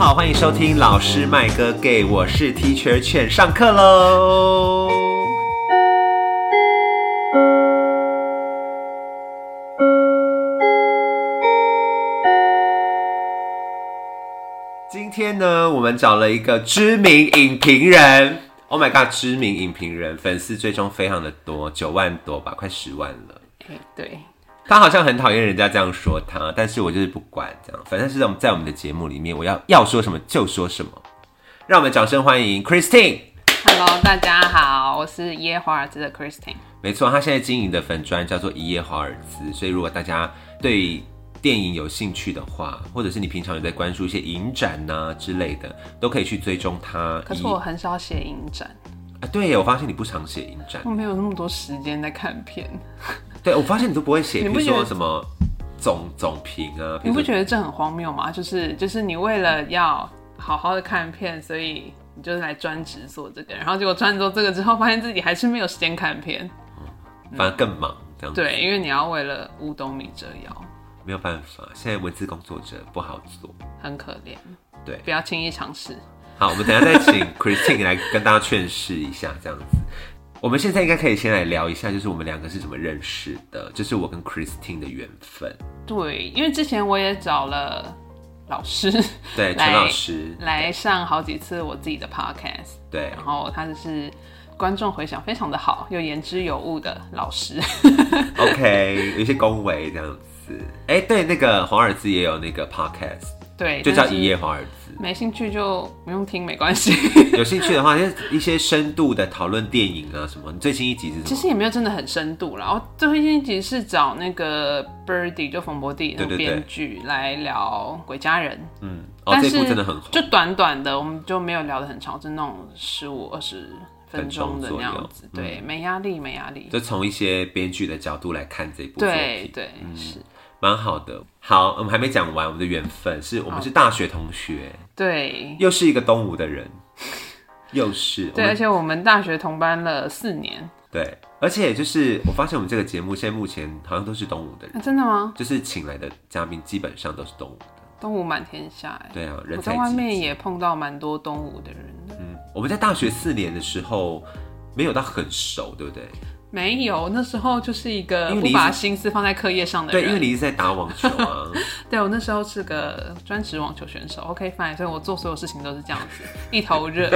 好，欢迎收听老师麦哥给，我是 Teacher 犬，上课喽。今天呢，我们找了一个知名影评人，Oh my god，知名影评人，粉丝追踪非常的多，九万多吧，快十万了。对，他好像很讨厌人家这样说他，但是我就是不管这样，反正是在我们在我们的节目里面，我要要说什么就说什么。让我们掌声欢迎 Christine。Hello，大家好，我是一夜华尔兹的 Christine。没错，他现在经营的粉砖叫做一夜华尔兹，所以如果大家对电影有兴趣的话，或者是你平常有在关注一些影展呐、之类的，都可以去追踪他。可是我很少写影展，啊，对耶，我发现你不常写影展我，没有那么多时间在看片。对我发现你都不会写，比如说什么总总评啊，比你不觉得这很荒谬吗？就是就是你为了要好好的看片，所以你就是来专职做这个，然后结果专职做这个之后，发现自己还是没有时间看片。反而更忙这样子。对，因为你要为了五斗米折腰，没有办法，现在文字工作者不好做。很可怜。对不要轻易尝试。好，我们等一下再请 Christine 来跟大家劝示一下，这样子。我们现在应该可以先来聊一下，就是我们两个是怎么认识的，就是我跟 Christine 的缘分。对，因为之前我也找了老师对，来陈老师，来上好几次我自己的 podcast。对然后他就是观众回响非常的好，又言之有物的老师。OK，有一些恭维这样子。哎、对，那个黄尔兹也有那个 podcast，对，就叫一夜华尔兹。没兴趣就不用听，没关系。有兴趣的话，就是一些深度的讨论电影啊什么。你最新一集是什么？其实也没有真的很深度啦。然后最新一集是找那个 Birdy 就冯博弟那编剧来聊《鬼家人》，嗯，哦，但这是部真的很红。就短短的，我们就没有聊得很长，就那种十五二十分钟的那样子。对，没压力，没压力。就从一些编剧的角度来看这部作品，对对、是，蛮好的。好，我们还没讲完，我们的缘分是我们是大学同学，对又是一个东吴的人，又是对，而且我们大学同班了四年。对，而且就是我发现我们这个节目现在目前好像都是东吴的人，啊、真的吗？就是请来的嘉宾基本上都是东吴的。东吴满天下哎。对啊，人我在外。面也碰到蛮多东吴的人的。嗯，我们在大学四年的时候没有到很熟，对不对？没有，那时候就是一个不把心思放在课业上的人。对，因为你一直在打网球啊。对我那时候是个专职网球选手，OK fine，所以我做所有事情都是这样子，一头热。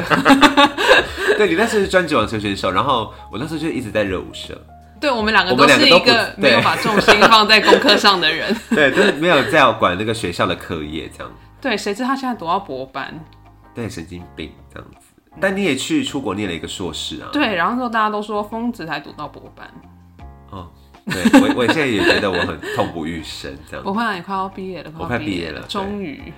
对，你那时候是专职网球选手，然后我那时候就一直在热舞社。对我们两个都是一个没有把重心放在功课上的人。对，就是没有在管那个学校的课业这样。对，谁知他现在读到博班？对，神经病这样子。但你也去出国念了一个硕士啊？对，然后之后大家都说疯子才读到博班，哦，对我我现在也觉得我很痛不欲生这样。不会啊，你快要毕业了，我快毕业了终于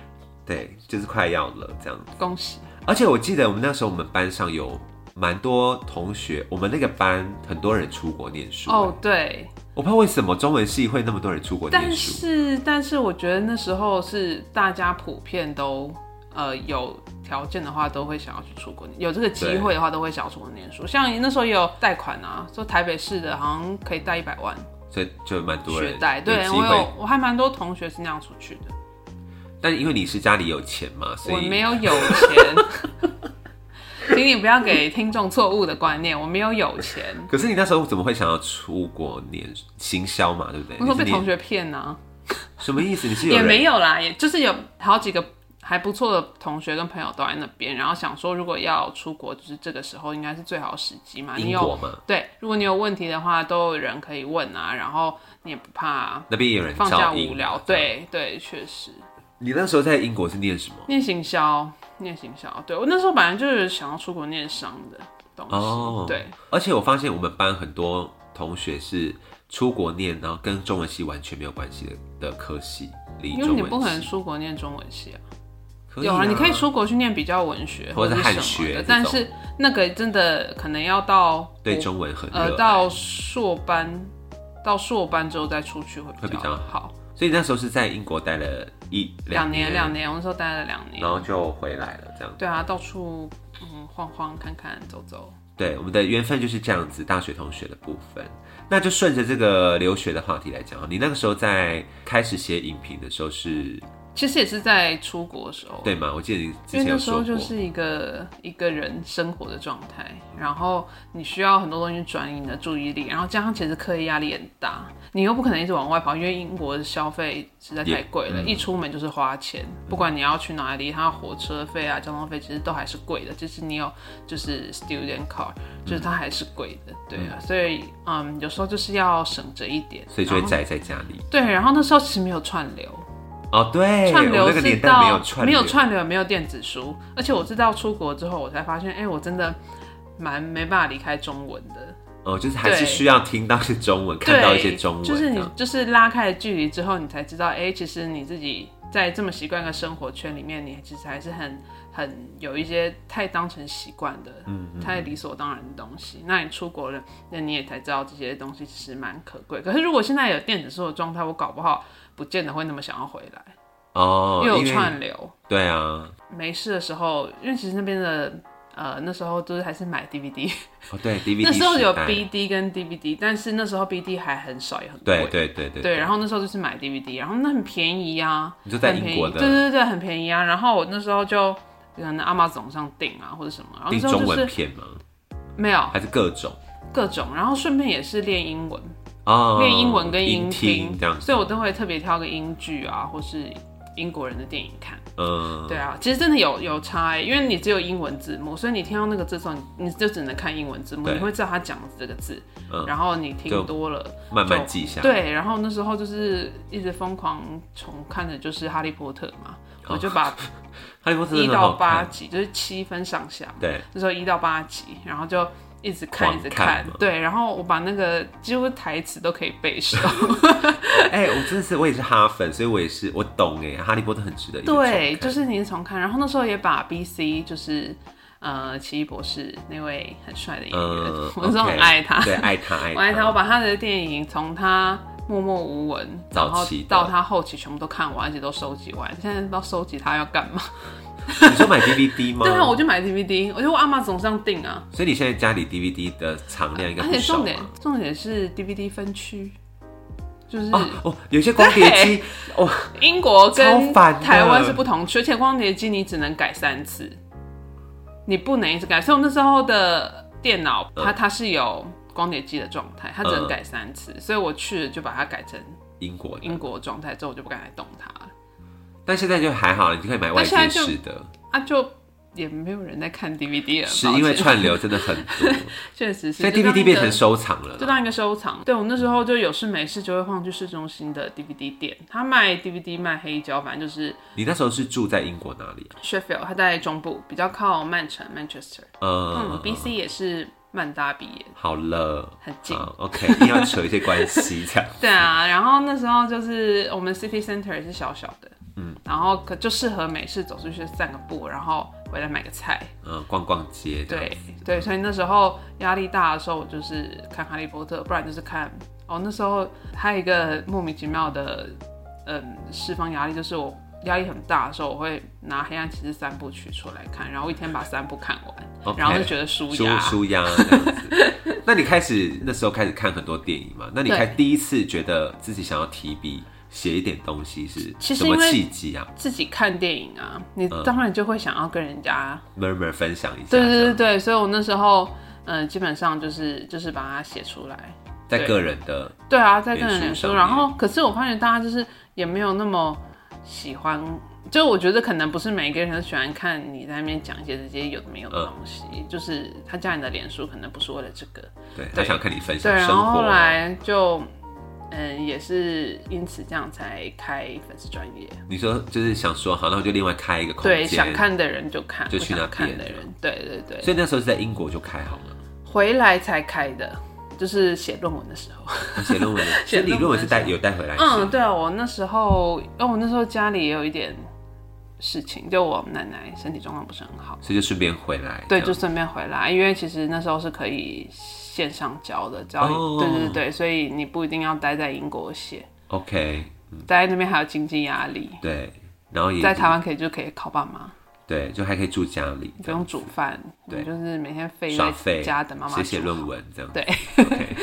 对，就是快要了这样。恭喜。而且我记得我们那时候我们班上有蛮多同学，我们那个班很多人出国念书。哦，对，我不知道为什么中文系会那么多人出国念书。但是但是我觉得那时候是大家普遍都呃有条件的话，都会想要去出国念，有这个机会的话，都会想要出国念书。像那时候也有贷款啊，说台北市的好像可以贷一百万所以就蛮多人学贷，对机我有。我还蛮多同学是那样出去的。但因为你是家里有钱嘛，所以我没有有钱，请你不要给听众错误的观念，我没有有钱。可是你那时候怎么会想要出国念行销嘛？对不对？我说被同学骗呢、什么意思？你是有也没有啦，也就是有好几个还不错的同学跟朋友都在那边，然后想说如果要出国，就是这个时候应该是最好的时机嘛。你有英国嘛？对，如果你有问题的话，都有人可以问啊，然后你也不怕那边也有人放假无聊。。对对，确实。你那时候在英国是念什么？念行销，念行销，对我那时候本来就是想要出国念商的东西，哦对，而且我发现我们班很多同学是出国念，然后跟中文系完全没有关系的的科系，理因为你不可能出国念中文系啊。可以有啊，你可以出国去念比较文学或者是汉者是什么的，学但是那个真的可能要到对中文很热爱呃到硕班，到硕班之后再出去会会比较较好。所以那时候是在英国待了一两年，年，两年，我那时候待了两年然。后就回来了，这样。对啊，到处嗯晃晃看看走走。对，我们的缘分就是这样子，大学同学的部分。那就顺着这个留学的话题来讲啊，你那个时候在开始写影评的时候是其实也是在出国的时候，对吗？我记得你之前因为那时说，候就是一个一个人生活的状态，然后你需要很多东西转移你的注意力，然后加上其实课业压力很大，你又不可能一直往外跑，因为英国的消费实在太贵了，嗯一出门就是花钱，不管你要去哪里，它火车费啊、交通费其实都还是贵的，就是你有就是 student car，就是它还是贵的，对啊，所以嗯，有时候就是要省着一点，所以就会宅在家里。对，然后那时候其实没有串流。哦，对，串流是到串流，没有串流，没有电子书，而且我知道出国之后，我才发现，哎、我真的蛮没办法离开中文的。哦，就是还是需要听到一些中文，看到一些中文，就是你就是拉开了距离之后，你才知道，哎、其实你自己在这么习惯的生活圈里面，你其实还是很很有一些太当成习惯的，嗯太理所当然的东西。那你出国了，那你也才知道这些东西其实蛮可贵。可是如果现在有电子书的状态，我搞不好不见得会那么想要回来，哦，因为有串流。对啊，没事的时候，因为其实那边的呃那时候都是还是买 DVD，哦对，DVD 那时候有 BD 跟 DVD，但是那时候 BD 还很少也很贵。对对对对对，然后那时候就是买 DVD，然后那很便宜啊，你就在很便宜英国的对对对，很便宜啊。然后我那时候就可能 Amazon 上订啊或者什么，然后那订中时候就是文片吗？没有还是各种各种，然后顺便也是练英文，哦，练英文跟英听这样，所以我都会特别挑个英剧啊，或是英国人的电影看。嗯，对啊，其实真的有有差欸，因为你只有英文字幕，所以你听到那个字的时候，你你就只能看英文字幕，你会知道他讲的这个字，嗯。然后你听多了，慢慢记下，，对，然后那时候就是一直疯狂重看的就是《哈利波特》嘛，哦。我就把 哈利波特一到八看，集，就是七分上下，对，那时候一到八集，然后就一直看一直看。对，然后我把那个几乎台词都可以背熟，哎，我真的是我也是哈粉，所以我也是我懂哎，哈利波特很值得对，就是你是重看，然后那时候也把 B C 就是呃奇异博士那位很帅的演员，嗯，我那时候很爱他，对，爱他爱我爱他，我把他的电影从他默默无闻，然后早期到他后期全部都看完，而且都收集完。现在不知道收集他要干嘛？你说买 DVD 吗？对啊，我就买 DVD，我就阿妈总上订啊。所以你现在家里 DVD 的藏量应该而且重点重点是 DVD 分区，就是哦哦，有些光碟机哦，英国跟台湾是不同区，而且光碟机你只能改三次，你不能一直改。所以我那时候的电脑它它是有光碟机的状态，它只能嗯改三次，所以我去了就把它改成英国，英国状态，之后我就不敢再动它了。但现在就还好，你就可以买外接式的，啊，就也没有人在看 DVD 了，是因为串流真的很多，确实是，所以 DVD 变成收藏了。就当一个收藏。对我那时候就有事没事就会晃去市中心的 DVD 店，他卖 DVD 卖黑胶，反正就是你那时候是住在英国哪里啊？Sheffield，他在中部，比较靠曼城 Manchester。嗯嗯，，BC 也是曼大毕业，好了，很近。，OK，一定要扯一些关系这样。对啊，然后那时候就是我们 City Center 也是小小的，嗯，然后可就适合每次走出去散个步，然后回来买个菜。嗯，逛逛街对对，所以那时候压力大的时候，我就是看《哈利波特》，不然就是看哦。那时候还有一个莫名其妙的，嗯，释放压力，就是我压力很大的时候，我会拿《黑暗骑士》三部曲出来看，然后一天把三部看完然后就觉得舒舒压。舒压这样子。那你开始那时候开始看很多电影嘛？那你对开第一次觉得自己想要提笔写一点东西是什么契机啊？自己看电影啊，你嗯。当然就会想要跟人家，？Murmur 分享一下，对对对对，所以我那时候，嗯、基本上就是就是把它写出来。在对。个人的对啊，在个人脸书，然后可是我发现大家就是也没有那么喜欢，就我觉得可能不是每一个人都喜欢看你在那边讲一些这些有的没有的东西，就是他加你的脸书可能不是为了这个，对他想看你分，享生活然后后，来就嗯也是因此这样才开粉丝专业，你说就是想说好，那我就另外开一个空对，想看的人就看，就去那边看的人，对对对，所以那时候是在英国就开好了。回来才开的，就是写论文的时候。写论文的，写所以你论文是带有带回来写，嗯，对啊，我那时候，因为我那时候家里也有一点事情，就我奶奶身体状况不是很好，所以就顺便回来。对，就顺便回来，因为其实那时候是可以线上教的，只要、哦。对对对，所以你不一定要待在英国写，OK，待在那边还有经济压力，对，然后也在台湾可以就可以靠爸妈，对，就还可以住家里，不用煮饭，对。就是每天废在，家等妈妈写写论文这样。对，OK，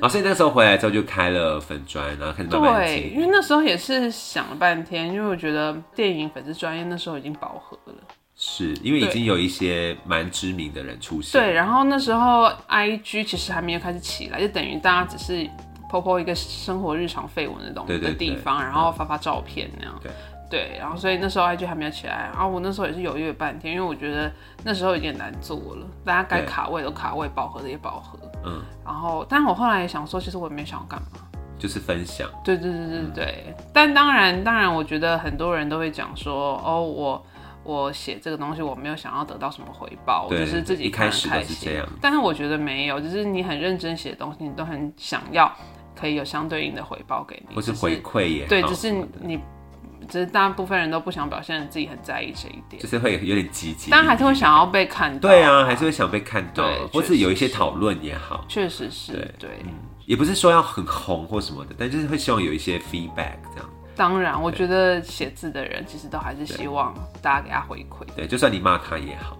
啊，所以那时候回来之后就开了粉砖，然后开始慢慢对，因。为那时候也是想了半天，因为我觉得电影粉丝专业那时候已经饱和了。是因为已对经有一些蛮知名的人出现。对，然后那时候 I G 其实还没有开始起来，就等于大家只是 PO 一个生活日常绯闻那种对对的地方，然后发发照片那样。对对，然后所以那时候 IG 还没有起来，然后我那时候也是犹豫了半天，因为我觉得那时候有点难做了，大家该卡位都卡位，饱和的也饱和。嗯，然后，但我后来也想说，其实我也没想要干嘛。就是分享。对对对对对，但当然当然，我觉得很多人都会讲说，哦，我我写这个东西，我没有想要得到什么回报，我就是自己一开始看得开心是这样。但是我觉得没有，就是你很认真写的东西，你都很想要可以有相对应的回报给你，或是回馈也对，只是你，只是大部分人都不想表现自己很在意这一点。就，是会有点积极，但还是会想要被看到，对啊，还是会想被看到对，或是有一些讨论也好，确实是对对。也不是说要很红或什么的，但就是会希望有一些 feedback 这样。当然，我觉得写字的人其实都还是希望大家给他回馈，对，就算你骂他也好，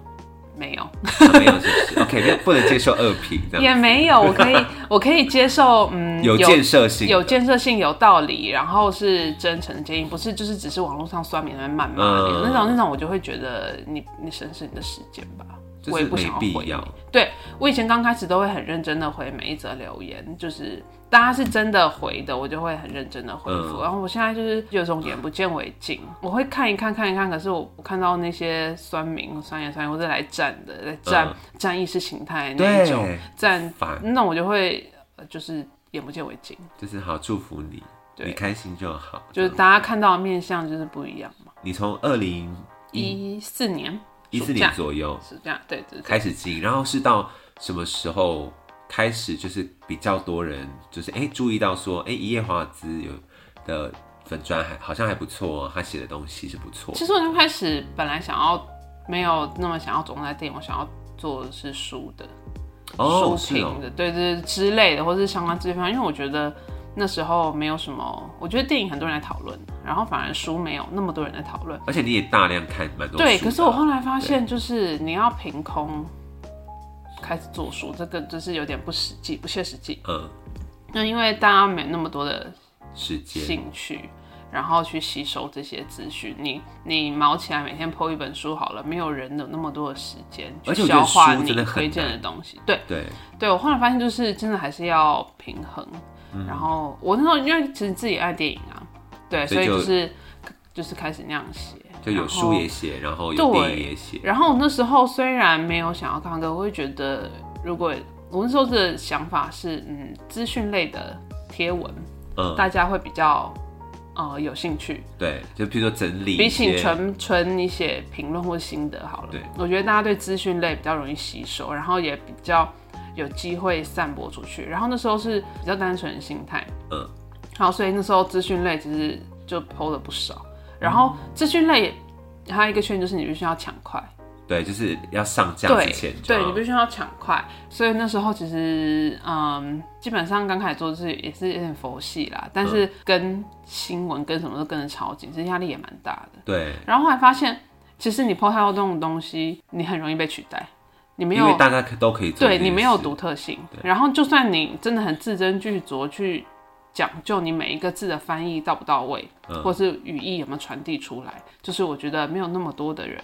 没有。啊没有是不是？OK，没有不能接受恶评这样。也没有，我可以，我可以接受，嗯，有建设性有有建设性、有道理，然后是真诚的建议，不是就是只是网络上酸民在那边谩骂你、嗯那种，那种我就会觉得你你省省你的时间吧，我也不想没必要。对我以前刚开始都会很认真的回每一则留言，就是大家是真的回的，我就会很认真的回复。嗯然后我现在就是有种眼不见为净，我会看一看看一看，可是我我看到那些酸民、酸言酸语或者来站的，来站、嗯站意识形态那一种对，站烦，那我就会呃就是眼不见为净，就是好祝福你，对你开心就好。就是大家看到的面相就是不一样嘛。你从二零一四年，一四年左右是这样，对对对。开始进，然后是到什么时候开始就是比较多人就是哎、注意到说哎、一夜华尔兹有的粉砖还好像还不错、哦，他写的东西是不错。其实我就开始本来想要没有那么想要着重在电影，我想要做的是书的。哦，书评的，对对对之类的，或是相关这方面，因为我觉得那时候没有什么，我觉得电影很多人在讨论，然后反而书没有那么多人在讨论。而且你也大量看蛮多对，可是我后来发现，就是你要凭空开始做书，这个就是有点不实际、不切实际。嗯那因为大家没那么多的时间兴趣，然后去吸收这些资讯。你你忙起来每天剖一本书好了，没有人有那么多的时间去消化你的推荐的东西。对对对，我后来发现就是真的还是要平衡。嗯然后我那时候因为其实自己爱电影啊，对，所以就是就是开始那样写，就有书也写，然后有电影对也写，然后我那时候虽然没有想要看歌，我会觉得如果我那时候的想法是，嗯，资讯类的贴文，嗯，大家会比较呃有兴趣，对，就比如说整理比起纯纯你写评论或心得好了。对，我觉得大家对资讯类比较容易吸收，然后也比较有机会散播出去。然后那时候是比较单纯的心态，嗯，好，所以那时候资讯类其实就 PO 了不少。然后资讯类还有一个缺点就是你必须要抢快。对，就是要上架对之前就对你必须要抢快，所以那时候其实嗯，基本上刚开始做是也是有点佛系啦，但嗯是跟新闻跟什么都跟得超紧，其实压力也蛮大的。对，然后后来发现，其实你 PO 太多这种东西，你很容易被取代，你没有因为大家可都可以做对你没有独特性，然后就算你真的很字斟句酌去讲究你每一个字的翻译到不到位，嗯或是语义有没有传递出来，就是我觉得没有那么多的人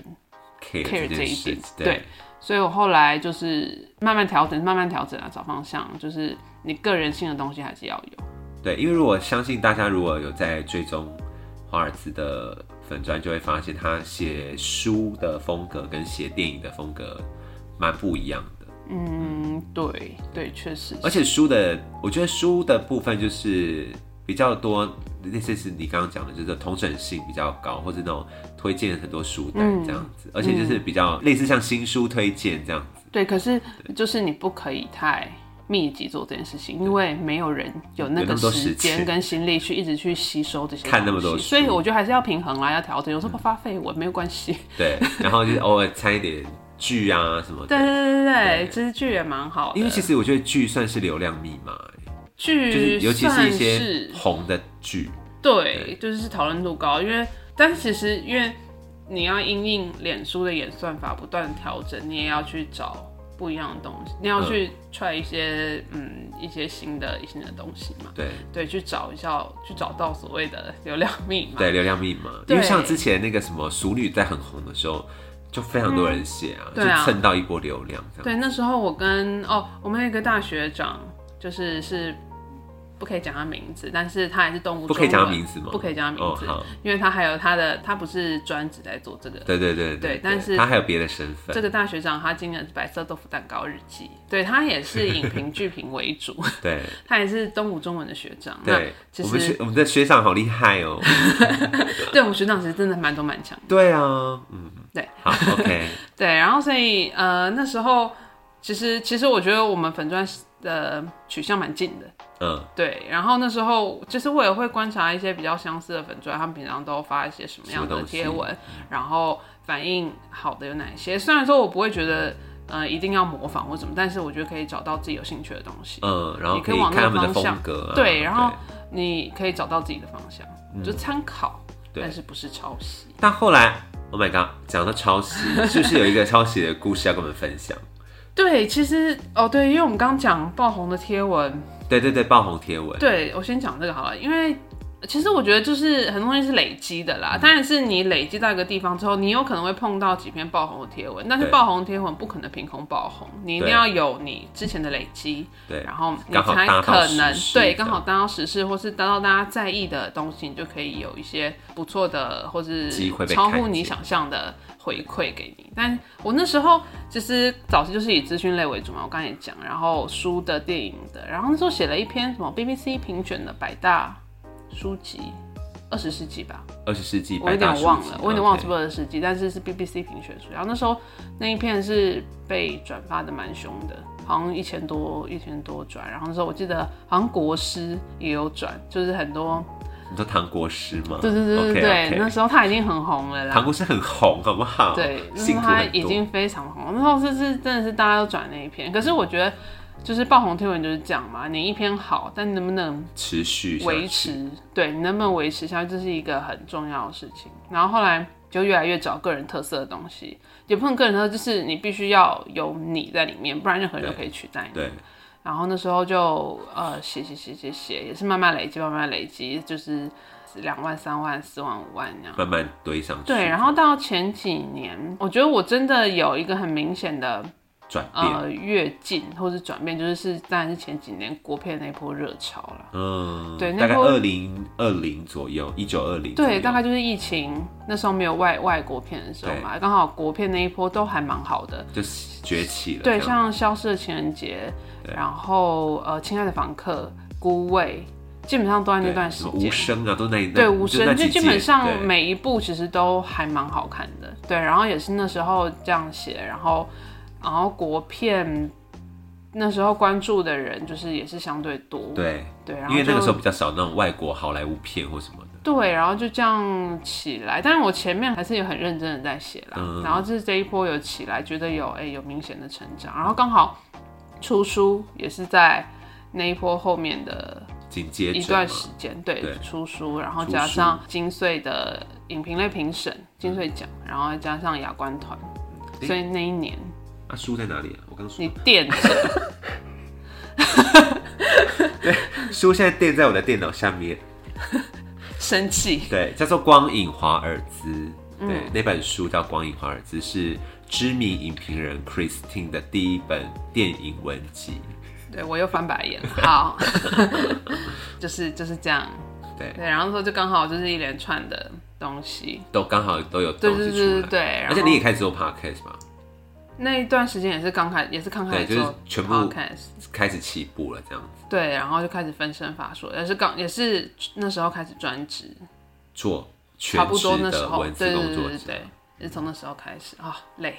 care 这一点，对对，所以我后来就是慢慢调整，慢慢调整啊，找方向，就是你个人性的东西还是要有。对，因为如果相信大家如果有在追踪华尔兹的粉砖，就会发现他写书的风格跟写电影的风格蛮不一样的。嗯，对对，确实而且书的，我觉得书的部分就是比较多，那些是你刚刚讲的，就是同整性比较高，或者那种推荐很多书单嗯。这样子，而且就是比较类似像新书推荐这样子。对，可是就是你不可以太密集做这件事情，因为没有人有那个时时间。间跟心力去一直去吸收这些看那么多所以我觉得还是要平衡啦，要调整。有时候不发绯闻没有关系。对，然后就是偶尔掺一点剧啊什么的。对对对对对对，其实剧也蛮好的，因为其实我觉得剧算是流量密码、欸剧就是尤其是一些是。红的剧，对，就是讨论度高，因为但是其实因为你要因应脸书的演算法不断调整，你也要去找不一样的东西，你要去 try 一些嗯一些新的新的东西嘛。对。对，去找一下，去找到所谓的流量密码。对，流量密码，因为像之前那个什么熟女在很红的时候，就非常多人写啊，就蹭到一波流量这样。对，那时候我跟哦，我们有一个大学长，就是是不可以讲他名字，但是他也是动物不可以讲他名字吗？不可以讲他名字，哦因为他还有他的，他不是专职在做这个。对对对对但是他还有别的身份。这个大学长他今年是白色豆腐蛋糕日记，对他也是影评剧评为主，对他也是东吴中文的学长。那对，其我们学实我们的学长好厉害哦。对我们学长其实真的蛮多蛮强的。对啊，嗯，对，好，OK，对，然后所以呃那时候其实其实我觉得我们粉钻的取向蛮近的。嗯，对，然后那时候就是我也会观察一些比较相似的粉钻，他们平常都发一些什么样的贴文，然后反应好的有哪一些。虽然说我不会觉得呃一定要模仿或什么，但是我觉得可以找到自己有兴趣的东西。嗯，然后你可以往那个看他们的方向风格啊。对，然后你可以找到自己的方向，就参考，但是不是抄袭。但后来，Oh my god，讲到抄袭，是不是有一个抄袭的故事要跟我们分享？对，其实哦对，因为我们刚刚讲爆红的贴文，对对对，爆红贴文，对我先讲这个好了，因为其实我觉得就是很多东西是累积的啦。当然是你累积到一个地方之后，你有可能会碰到几篇爆红的贴文，但是爆红贴文不可能凭空爆红，你一定要有你之前的累积，对然后你才可能对刚好搭到时事，或是搭到大家在意的东西，你就可以有一些不错的，或是超乎你想象的回馈给你。但我那时候其实早期就是以资讯类为主嘛，我刚才也讲，然后书的、电影的，然后那时候写了一篇什么 BBC 评选的百大书籍，二十世纪吧，二十世纪我有点忘了，我有点忘了是不是二十世纪，但是是 BBC 评选书。然后那时候那一片是被转发的蛮凶的，好像一千多一千多转。然后那时候我记得好像国师也有转，就是很多，你说唐国师吗？对对对对对 OK，OK 那时候他已经很红了啦。唐国师很红，好不好？对，那时候他。已经非常红，那时候是是真的是大家都转那一篇。可是我觉得就是爆红推文就是这样嘛，你一篇好，但能不能持续维持，对你能不能维持下去，这是一个很重要的事情。然后后来就越来越找个人特色的东西，也不能个人特色，就是你必须要有你在里面，不然任何人都可以取代你。对，然后那时候就呃写写写写写，也是慢慢累积，慢慢累积，就是两万、三万、四万、五万那样。慢慢堆上去。对，然后到前几年，我觉得我真的有一个很明显的转变，呃跃进或是转变，就是是当然是前几年国片那一波热潮了。嗯，对那波大概二零二零左右，一九二零，对，大概就是疫情那时候没有外外国片的时候嘛，刚好国片那一波都还蛮好的。就是崛起了。对，像《消失的情人节》，然后呃，《亲爱的房客》、《孤味》，基本上都在那段时间无。声啊，都那那对，无声就基本上每一部其实都还蛮好看的。对，然后也是那时候这样写，然后然后国片那时候关注的人就是也是相对多。对，对，然后因为那个时候比较少那种外国好莱坞片或什么的。对，然后就这样起来，但是我前面还是有很认真的在写啦，嗯。然后就是这一波有起来，觉得有哎、有明显的成长，然后刚好出书也是在那一波后面的紧接着一段时间，对对。出书，然后加上金穗的影评类评审金穗奖，然后再加上亚冠团，所以那一年啊，书在哪里啊？我刚说你垫着，书现在垫在我的电脑下面，生气，对，叫做《光影华尔兹》。嗯对，那本书叫《光影华尔兹》，是知名影评人 Christine 的第一本电影文集。对我又翻白眼，好，就是就是这样，对，对，然后说就刚好就是一连串的东西。都刚好都有对对东西出来。对对对，然而且你也开始做 podcast 嘛，那一段时间也是刚开，也是刚开对就是始做全部 podcast，开始起步了这样子，对，然后就开始分身乏术，也是刚也是那时候开始专职，做全差不多职那时候，的文字对对工作者，对是从那时候开始。啊、累。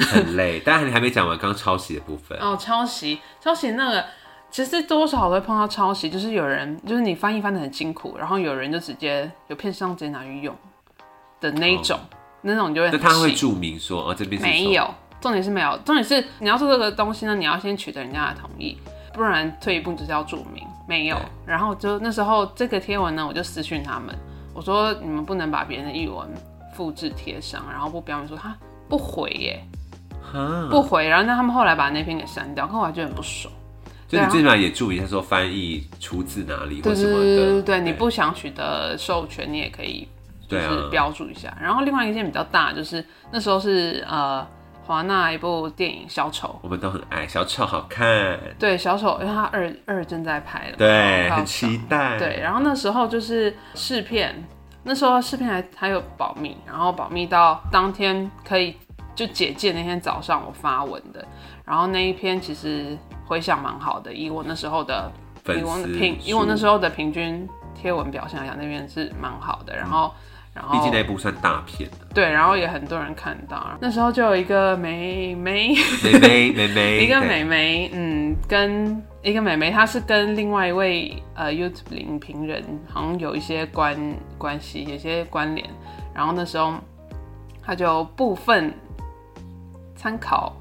很累。但是你还没讲完刚刚抄袭的部分，哦，抄袭抄袭那个。其实多多少会碰到抄袭，就是有人就是你翻译翻的很辛苦，然后有人就直接有片商直接拿去用的那一种，那种就会那他会注明说哦这边是没有，重点是没有，重点是你要做这个东西呢，你要先取得人家的同意，不然退一步就是要注明没有。然后就那时候这个贴文呢，我就私讯他们，我说你们不能把别人的译文复制贴上，然后不标明说他不回耶，啊，不回，然后那他们后来把那篇给删掉，可我还觉得很不爽。就你最起码也注意一下，说翻译出自哪里或对对什么的。对对对，你不想取得授权，你也可以就是标注一下。然后另外一件比较大，就是那时候是呃华纳一部电影《小丑我们都很爱小丑，好看，》，对小丑，因为他二二正在拍了，对，很期待。对，然后那时候就是试片，那时候试片还还有保密，然后保密到当天可以就解禁那天早上我发文的，然后那一篇其实回响蛮好的，以我那时候的平以我那时候的平均贴文表现来讲，那边是蛮好的，然后。然后毕竟那部算大片的，对，然后也很多人看到。那时候就有一个妹妹妹妹，一个对美眉，嗯，跟一个妹妹，她是跟另外一位呃 YouTube 影评人好像有一些关关系，有些关联。然后那时候她就部分参考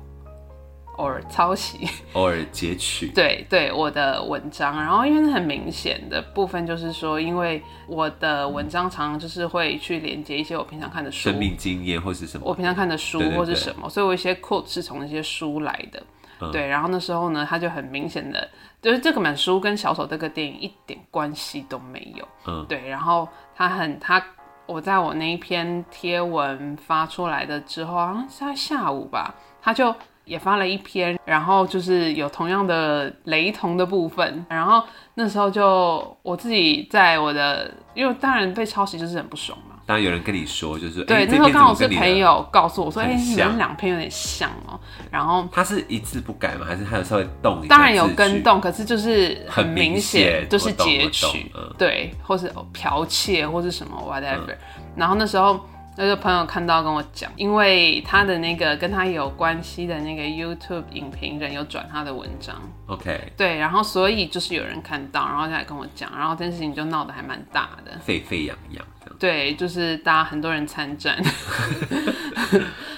偶尔抄袭，偶尔截取，对对我的文章，然后因为很明显的部分就是说，因为我的文章常常就是会去连接一些我平常看的书生，命经验或是什么，我平常看的书或是什么，所以我一些 quote 是从那些书来的。嗯对，然后那时候呢，他就很明显的，就是这本书跟小丑这个电影一点关系都没有。嗯，对，然后他很他，我在我那一篇贴文发出来的之后，好像是在下午吧，他就也发了一篇，然后就是有同样的雷同的部分，然后那时候就我自己在我的，因为当然被抄袭就是很不爽嘛。当然有人跟你说，就是对，那时候刚好是朋友告诉我说，哎、很你像？们两篇有点像哦、然后他是一字不改吗？还是他有稍微动一下？当然有跟，动，可是就是很明明显就是截取，嗯。对，或是哦剽窃或是什么 whatever、然后那时候那个朋友看到跟我讲，因为他的那个跟他有关系的那个 YouTube 影评人有转他的文章，OK，对，然后所以就是有人看到，然后就来跟我讲，然后这件事情就闹得还蛮大的。沸沸扬扬对，就是大家很多人参战，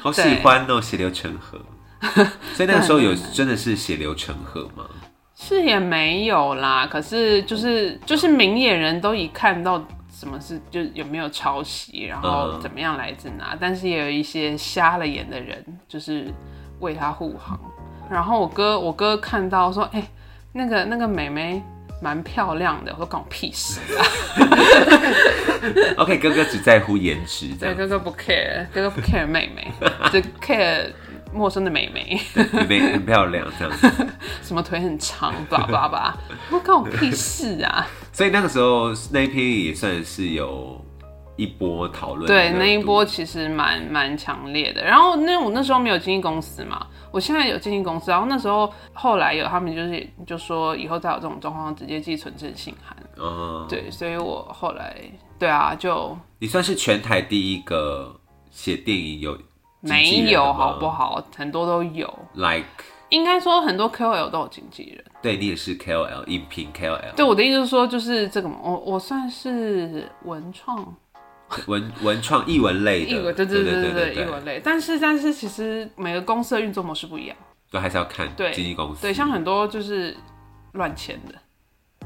好喜欢哦，血流成河。所以那个时候有真的是血流成河吗？是也没有啦，可是就是就是明眼人都一看到什么是就有没有抄袭，然后嗯怎么样来自哪，但是也有一些瞎了眼的人，就是为他护航。然后我哥我哥看到说，哎、那个那个妹妹蛮漂亮的，我说关我屁事啊！OK，哥哥只在乎颜值这对，哥哥不 care，哥哥不 care 妹妹，只 care 陌生的妹妹，妹妹很漂亮这样子。什么腿很长，叭叭叭，我关我屁事啊！所以那个时候那一篇也算是有一波讨论对，那一波其实蛮蛮强烈的。然后那我那时候没有经纪公司嘛，我现在有经纪公司。然后那时候后来有他们就是就说以后再有这种状况直接寄存证信函。嗯，对，所以我后来对啊就你算是全台第一个写电影有没有好不好？很多都有，？Like，应该说很多 KOL 都有经纪人。对你也是 KOL 影评 KOL，对我的意思是说，就是这个嘛，我我算是文创文文创译文类的，对对对对对，对艺文类。但是但是其实每个公司的运作模式不一样。都还是要看对经纪公司。对，像很多就是乱签的，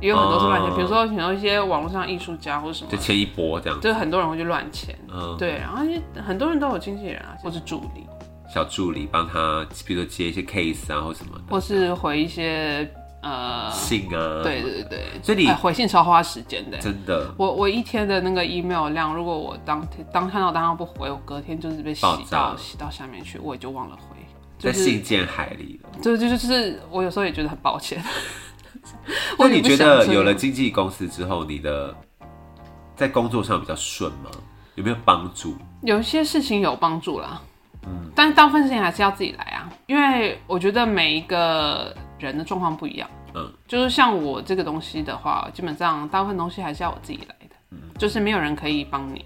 也有很多是乱签。哦比如说，比如说一些网络上艺术家或者什么就，签一波这样子，就是很多人会去乱签。嗯，对，然后也很多人都有经纪人啊，或是助理，小助理帮他，比如说接一些 case 啊或什么的或是回一些呃，信啊，对对对，所以你哎回信超花时间的。真的我我一天的那个 email 量，如果我当天当看到当下不回，我隔天就是被洗到洗到下面去，我也就忘了回。就是在信件海里了。就就就是我有时候也觉得很抱歉。那你觉得有了经纪公司之后，你的在工作上比较顺吗？有没有帮助？有一些事情有帮助啦，嗯，但大部分事情还是要自己来啊，因为我觉得每一个人的状况不一样，嗯，就是像我这个东西的话，基本上大部分东西还是要我自己来的，嗯，就是没有人可以帮你，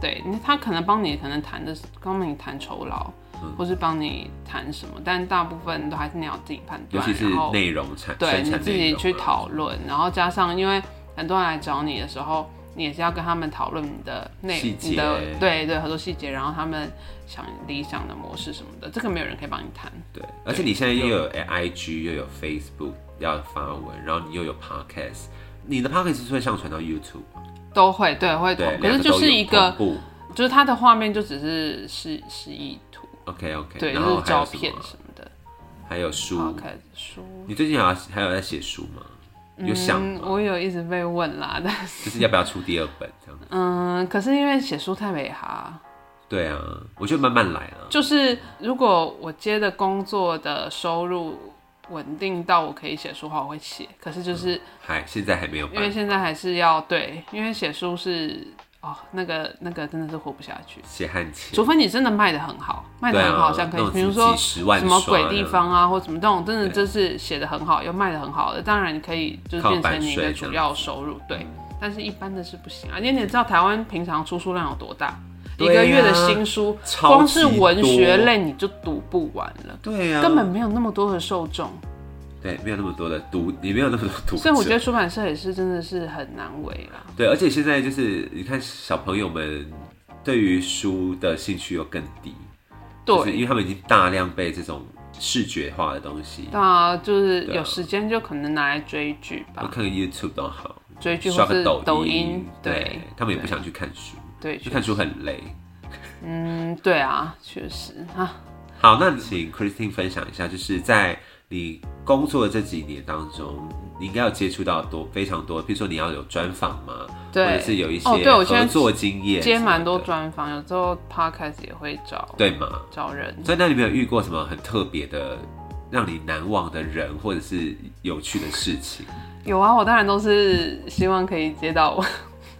对，你他可能帮你，可能谈的是帮你谈酬劳，或是帮你谈什么，但大部分都还是你要自己判断，尤其是然后内容产对你自己去讨论，然后加上因为很多人来找你的时候，你也是要跟他们讨论你的内你的对对很多细节，然后他们想理想的模式什么的，这个没有人可以帮你谈。对，而且你现在又有 IG 又有 Facebook 要发文，然后你又有 Podcast，你的 Podcast 是会上传到 YouTube 吗？都会对会可是就是一个就是它的画面就只是示示意图，OK OK，对，然后照片？什么的。还有书。Podcast 书，你最近还有还有在写书吗？有想嗯，我有一直被问啦，但是就是要不要出第二本这样子？嗯，可是因为写书太美哈，对啊，我觉得慢慢来啊。就是如果我接的工作的收入稳定到我可以写书的话，我会写。可是就是还现在还没有因为现在还是要对，因为写书是哦，那个那个真的是活不下去。血汗钱，除非你真的卖的很好，卖的很好，像可以，比如说什么鬼地方啊，或什么这种，真的对就是写的很好，又卖的很好的，当然你可以就是靠变成你的主要收入，对。但是一般的是不行啊，因为你知道台湾平常出书量有多大，一个月的新书，超光是文学多类你就读不完了，对呀、根本没有那么多的受众，对，没有那么多的读，你没有那么多读者。所以我觉得出版社也是真的是很难为啦。对，而且现在就是你看小朋友们对于书的兴趣又更低，就是因对，为他们已经大量被这种视觉化的东西，那就是有时间就可能拿来追剧吧，我看个 YouTube 都好，追剧刷个抖抖音，对对。他们也不想去看书，对，去看书很累。嗯，对啊，确实。啊，好，那请 Christine 分享一下，就是在你工作的这几年当中，你应该有接触到多非常多，比如说你要有专访嘛，对或者是有一些合作经验，接蛮多，专访，有时候 podcast 也会找对嘛？找人。所以那你没有遇过什么很特别的、让你难忘的人，或者是有趣的事情？有啊，我当然都是希望可以接到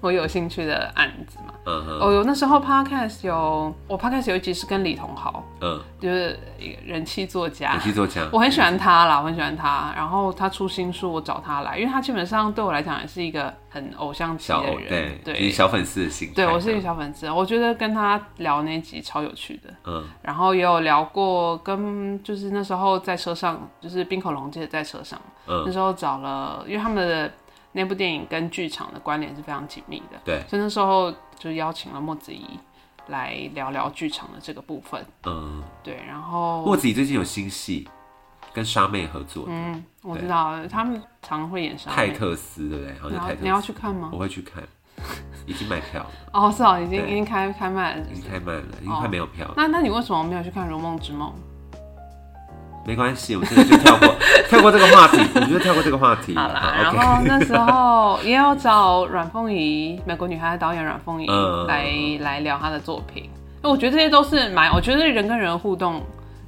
我我有兴趣的案子嘛。嗯哼，哦，有那时候 podcast 有我 podcast 有一集是跟李同豪，嗯，就是人气作家。人气作家，我很喜欢他啦，我很喜欢他。然后他出新书，我找他来，因为他基本上对我来讲也是一个很偶像级的人，偶对，对。就是小粉丝的心态。对我是一个小粉丝，我觉得跟他聊那集超有趣的。嗯。然后也有聊过跟就是那时候在车上，就是冰口龙介在车上，嗯。那嗯，时候找了，因为他们的那部电影跟剧场的关联是非常紧密的，对，所以那时候就邀请了莫子仪来聊聊剧场的这个部分。嗯，对，然后莫子仪最近有新戏跟沙妹合作，嗯，我知道他们常会演啥？泰特斯对不对？好像泰特斯。你要去看吗我？会去看，已经买票了，哦，是哦，已经已经开开卖了已经开卖了，已经快没有票了。那那你为什么没有去看《如梦之梦没关系，我们现在就跳过 跳过这个话题，我们就跳过这个话题。》？好啦，然后那时候也有找阮凤仪，美国女孩的导演阮凤仪嗯来来聊她的作品。那我觉得这些都是蛮，我觉得人跟人互动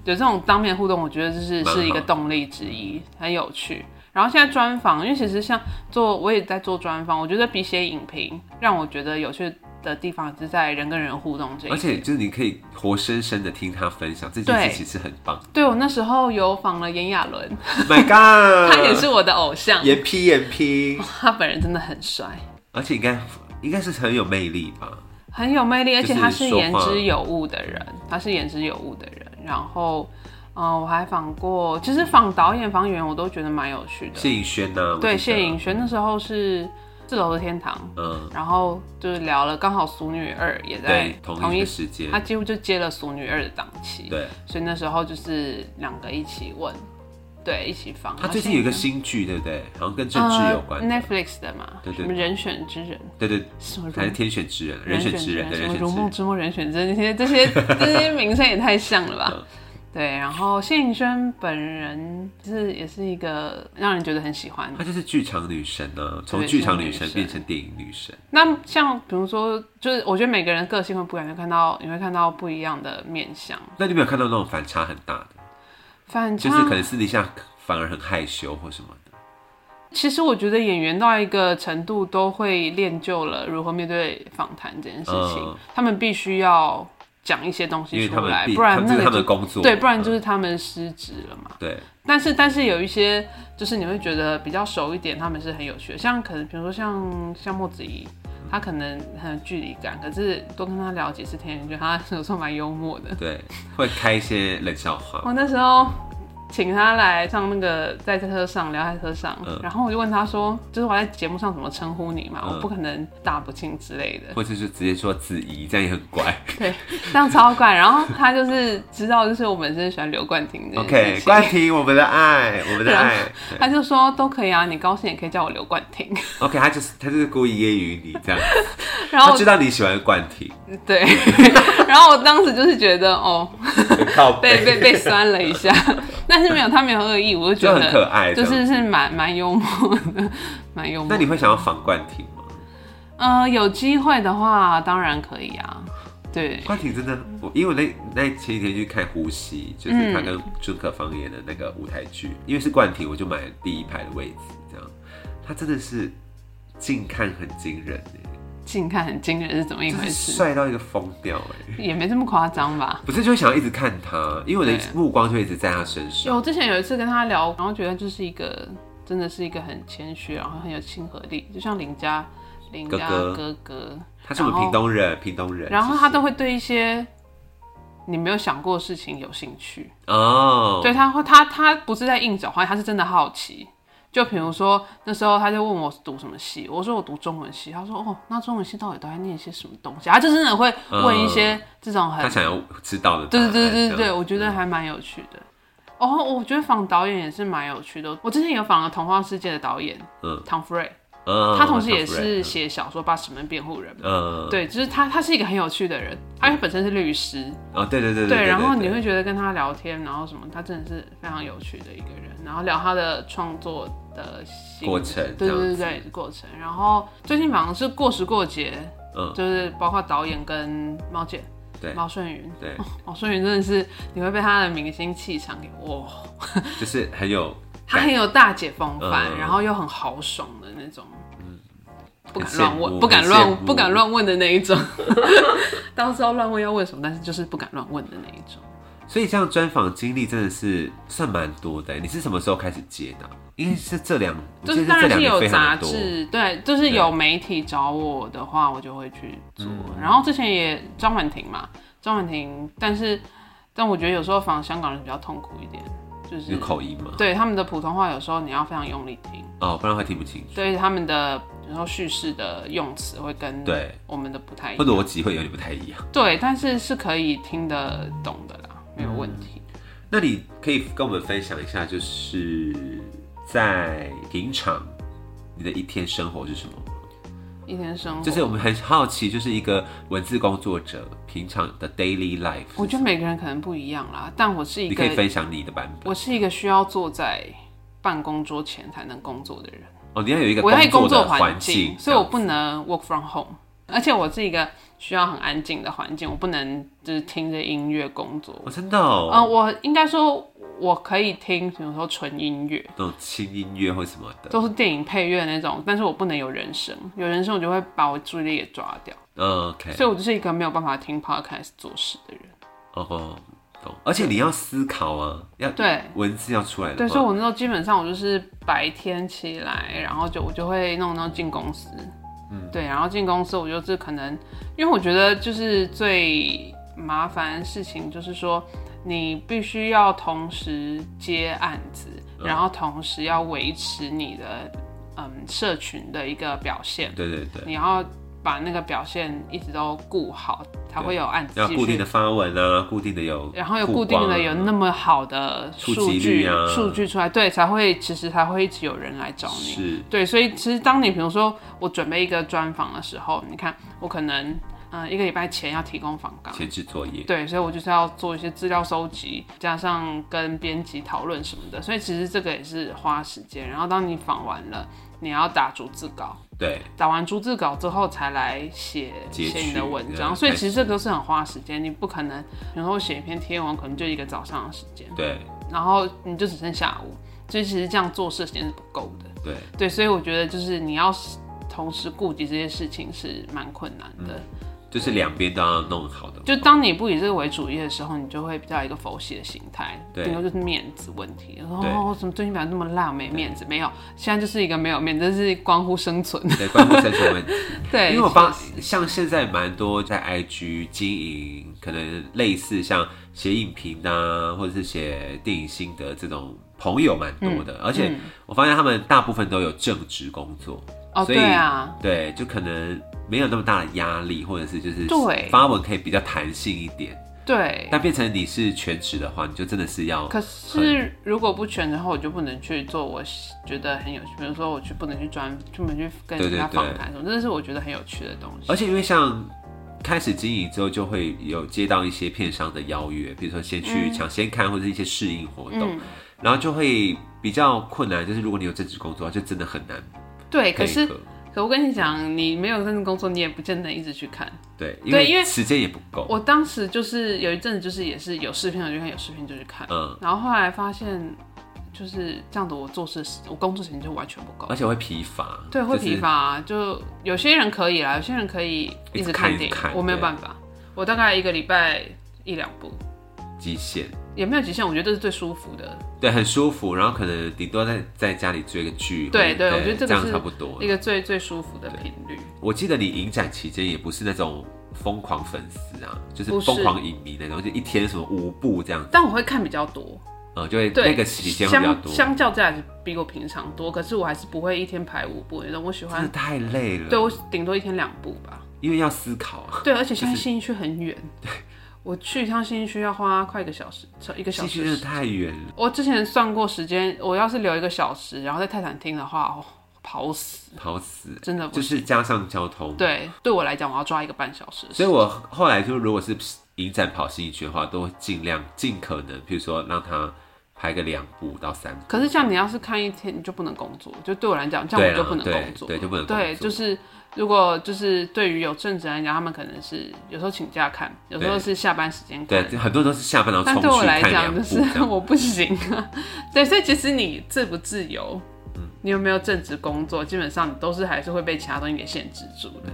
有这种当面互动，我觉得这是是一个动力之一，很有趣。然后现在专访，因为其实像做我也在做专访，我觉得比写影评让我觉得有趣的地方是在人跟人互动这一而。且就是你可以活生生的听他分享这件对事，其实很棒。对我那时候有访了炎亚纶，My God，他也是我的偶像，眼皮眼皮，他本人真的很帅。而且应该应该是很有魅力吧？很有魅力，而且他是言之有物的人，他是言之有物的人。然后，嗯、我还访过，其实访导演、访演员我都觉得蛮有趣的。谢颖轩呐，我对，谢颖，轩那时候是《四楼的天堂》，嗯，然后就是聊了，刚好《俗女二》也在对，同一个时间。他，几乎就接了《俗女二》的档期，对，所以那时候就是两个一起问，对，一起放。他最近有一个新剧，对不对？好像跟政治有关呃，Netflix 的嘛，对对。什么人选之人，对对，什么还是天选之人，人选之人，对什么如梦之梦、人选之人，这些这些这些名称也太像了吧。嗯？对，然后谢颖轩本人是也是一个让人觉得很喜欢。她就是剧场女神啊，从对剧场女神变成电影女神，那像比如说，就是我觉得每个人个性会不一样，看到你会看到不一样的面相。那你有没有看到那种反差很大的？反差就是可能私底下反而很害羞或什么的，其实我觉得演员到一个程度都会练就了如何面对访谈这件事情，嗯他们必须要讲一些东西出来，不然那个工作，对，不然嗯就是他们失职了嘛。对，但是但是有一些就是你会觉得比较熟一点，他们是很有趣的，像可能比如说像像莫子怡，他可能很有距离感，可是多跟他聊几次天，觉得他有时候蛮幽默的。对，会开一些冷笑话。我那时候请他来上那个在车上聊在车上，嗯然后我就问他说，就是我在节目上怎么称呼你嘛，嗯我不可能大不敬之类的，或者是直接说子怡，这样也很怪。对，这样超怪。然后他就是知道，就是我本身喜欢刘冠廷的 OK，冠廷，我们的爱，我们的爱。他就说都可以啊，你高兴也可以叫我刘冠廷。OK，他就是他就是故意揶揄你这样。然后他知道你喜欢冠廷，对，然后我当时就是觉得哦，靠被被被酸了一下，但是没有他没有恶意，我就觉就得很可爱，就是是蛮蛮幽默的，蛮幽默。那你会想要仿冠廷吗？呃有机会的话，当然可以啊。对，冠廷真的，我因为我那那前几天去看《呼吸》，就是他跟孙可芳演的那个舞台剧，因为是冠廷，我就买了第一排的位置，这样他真的是近看很惊人哎，近看很惊人是怎么一回事？帅到一个疯掉哎。也没这么夸张吧。不是，就会想要一直看他，因为我的目光就一直在他身上。有，我之前有一次跟他聊，然后觉得就是一个真的是一个很谦虚，然后很有亲和力，就像林家林家哥哥哥哥，他是我们屏东人，屏东人。然后他都会会对一些你没有想过的事情有兴趣。哦，对，他会他他不是在硬找话，他是真的好奇。就比如说那时候他就问我读什么系，我说我读中文系，他说哦，那中文系到底都在念些什么东西？他就真的会问一些这种很他想要知道的答对案。对对对对，我觉得还蛮有趣的。哦，我觉得仿导演也是蛮有趣的。我之前有仿了《童话世界》的导演，嗯唐福瑞，嗯他同时也是写小说《八十门辩护人》嘛。嗯，对，就是他，他是一个很有趣的人。他本身是律师，哦，对对对对，然后你会觉得跟他聊天，然后什么，他真的是非常有趣的一个人。然后聊他的创作的过程对对对对，过程。然后最近反正是过时过节，嗯就是包括导演跟猫姐，对毛顺云，对，毛顺云真的是你会被他的明星气场给哇，就是很有 他很有大姐风范，嗯然后又很豪爽的那种，不敢乱问，不敢乱不敢乱问的那一种。当时知道乱问要问什么，但是就是不敢乱问的那一种。所以这样专访经历真的是算蛮多的。你是什么时候开始接的？因为是这两，就是当然是有杂。志，对，就是有媒体找我的话，我就会去做。嗯然后之前也张婉婷嘛，张婉婷，但是但我觉得有时候访香港人比较痛苦一点，就是有口音吗？对他们的普通话有时候你要非常用力听，哦，不然会听不清楚，对他们的然后叙事的用词会跟对我们的不太一或样，逻辑会有点不太一样。对，但是是可以听得懂的啦，没有问题。那你可以跟我们分享一下，就是在平常你的一天生活是什么吗？一天生活，就是我们很好奇，就是一个文字工作者平常的 daily life。我觉得每个人可能不一样啦，但我是一个你可以分享你的版本我是一个需要坐在办公桌前才能工作的人。哦。你要有一个我要工工作环环境，所以我不能 work from home，而且我是一个需要很安静的环境，我不能就是听着音乐工作。哦，真的哦，呃，我应该说我可以听，比如说纯音乐，那种轻音乐或什么的。都是电影配乐那种，但是我不能有人声，有人声我就会把我注意力给抓掉，嗯 OK，所以我就是一个没有办法听 podcast 做事的人。哦哦，懂。而且你要思考啊，要对文字要出来的对，所以我那时候基本上我就是白天起来，然后就我就会弄弄进公司，嗯，对，然后进公司我就是可能，因为我觉得就是最麻烦的事情就是说，你必须要同时接案子，然后同时要维持你的嗯社群的一个表现，对对对，你要把那个表现一直都顾好，才会有案子要固定的发文啊，固定的有，然后有固定的有那么好的数据啊数据出来，对，才会其实才会一直有人来找你。是对，所以其实当你比如说我准备一个专访的时候，你看我可能嗯、呃一个礼拜前要提供访纲，前置作业。对，所以我就是要做一些资料收集，加上跟编辑讨论什么的，所以其实这个也是花时间。然后当你访完了，你要打逐字稿，对，打完逐字稿之后才来写写你的文章，嗯所以其实这个是很花时间，你不可能，然后写一篇贴文可能就一个早上的时间，对。然后你就只剩下午，所以其实这样做事时间是不够的。对，对，所以我觉得就是你要同时顾及这些事情是蛮困难的。就是两边都要弄好的。就当你不以这个为主业的时候，你就会比较一个佛系的心态，对顶多就是面子问题。然后对哦，怎么最近表现那么烂，没面子？没有，现在就是一个没有面子，这是关乎生存。对，关乎生存问题。对，因为我发像现在蛮多在 IG 经营，可能类似像写影评啊，或者是写电影心得这种朋友蛮多的，而且我发现他们大部分都有正职工作，哦，对啊，对，就可能没有那么大的压力，或者是就是对发文可以比较弹性一点。对。但变成你是全职的话，你就真的是要。可是如果不全职的话，我就不能去做我觉得很有趣，比如说我去不能去专，不能去跟人家访谈什么，这是我觉得很有趣的东西。而且因为像开始经营之后，就会有接到一些片商的邀约，比如说先去抢先看或者一些试映活动，然后就会比较困难。就是如果你有正职工作，就真的很难。对，可是。可我跟你讲，你没有认真工作，你也不见得一直去看。对，因为时间也不够。我当时就是有一阵子，就是也是有视频我就看，有视频就去看。嗯。然后后来发现，就是这样子，我做事我工作时间就完全不够，而且会疲乏。对，会疲乏。就有些人可以啦，有些人可以一直看电影，我没有办法。我大概一个礼拜一两部。极限。也没有极限，我觉得这是最舒服的。对，很舒服，然后可能顶多在在家里追个剧。对对，我觉得这个样差不多，一个最最舒服的频率。我记得你影展期间也不是那种疯狂粉丝啊，就是疯狂影迷那种，就一天什么五部这样。但我会看比较多，呃，就会那个期间比较多。相较之下是比我平常多，可是我还是不会一天排五部那种。我喜欢太累了，对我顶多一天两部吧，因为要思考啊。对，而且现在新区很远。对。我去一趟新区要花快一个小时，车一个小时。新区真的太远了。我之前算过时间，我要是留一个小时，然后在泰坦厅的话，跑死，跑死，真的就是加上交通。对，对我来讲，我要抓一个半小时。所以我后来就如果是影展跑新区的话，都会尽量尽可能，比如说让他拍个两部到三部。可是像你要是看一天，你就不能工作。就对我来讲，这样我就不能工作，对，就不能工作对，就是。如果就是对于有正职来讲，他们可能是有时候请假看，有时候是下班时间看。对，很多都是下班然后但对我来讲，就是 我不行啊。对，所以其实你自不自由，嗯，你有没有正职工作，基本上你都是还是会被其他东西给限制住的。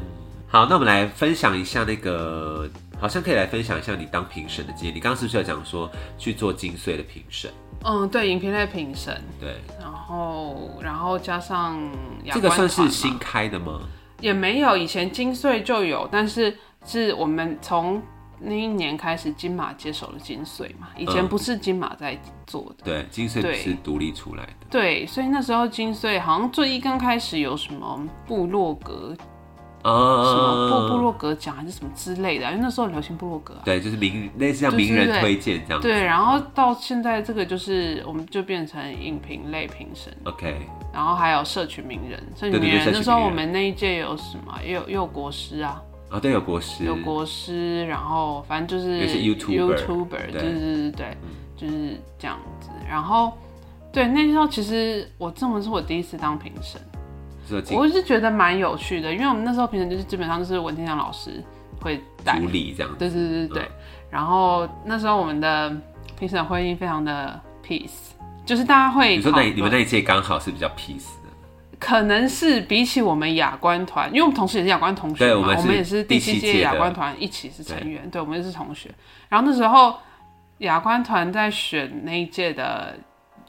好，那我们来分享一下那个，好像可以来分享一下你当评审的经验。你刚刚是不是有讲说去做金穗的评审？嗯，对，影评类评审。对，然后然后加上这个算是新开的吗？也没有，以前金穗就有，但是是我们从那一年开始金马接手了金穗嘛，以前不是金马在做的。对，金穗是独立出来的。对，所以那时候金穗好像最一刚开始有什么部落格。啊，什么部部落格奖还是什么之类的，因为那时候流行部落格。对，就是名类似像名人推荐这样。对，然后到现在这个就是我们就变成影评类评审。OK。然后还有社群名人，社群名人那时候我们那一届有什么？也有也有国师啊。啊，对，有国师。有国师，然后反正就是 YouTuber，对对对对，就是这样子。然后对那时候其实我这么是我第一次当评审。我是觉得蛮有趣的，因为我们那时候平时就是基本上就是文天祥老师会带理这样，对对对对。然后那时候我们的评审会议非常的 peace，就是大家会你说那你们那一届刚好是比较 peace 的，可能是比起我们亚官团，因为我们同时也是亚官同学嘛，我们也是第七届亚官团一起是成员，对，我们也是同学。然后那时候亚官团在选那一届的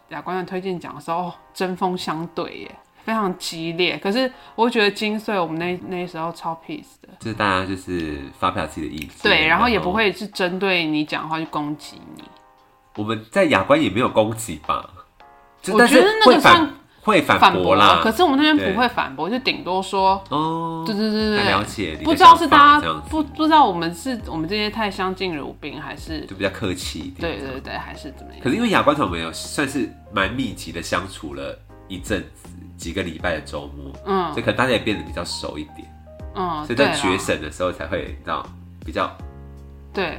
亚官团推荐奖的时候，针锋相对耶。非常激烈，可是我觉得金穗我们那那时候超 peace 的，就是大家就是发表自己的意见，对，然后也不会是针对你讲话去攻击你。我们在雅观也没有攻击吧？我觉得那个算会反驳啦，可是我们那边不会反驳，就顶多说哦，对对对对，了解。不知道是大家不不知道我们是我们这些太相敬如宾，还是就比较客气一点？对对对，还是怎么样？可是因为雅观团我们有算是蛮密集的相处了一阵子。几个礼拜的周末，嗯，所以可能大家也变得比较熟一点，嗯，所以在决审的时候才会，你知道，比较，对。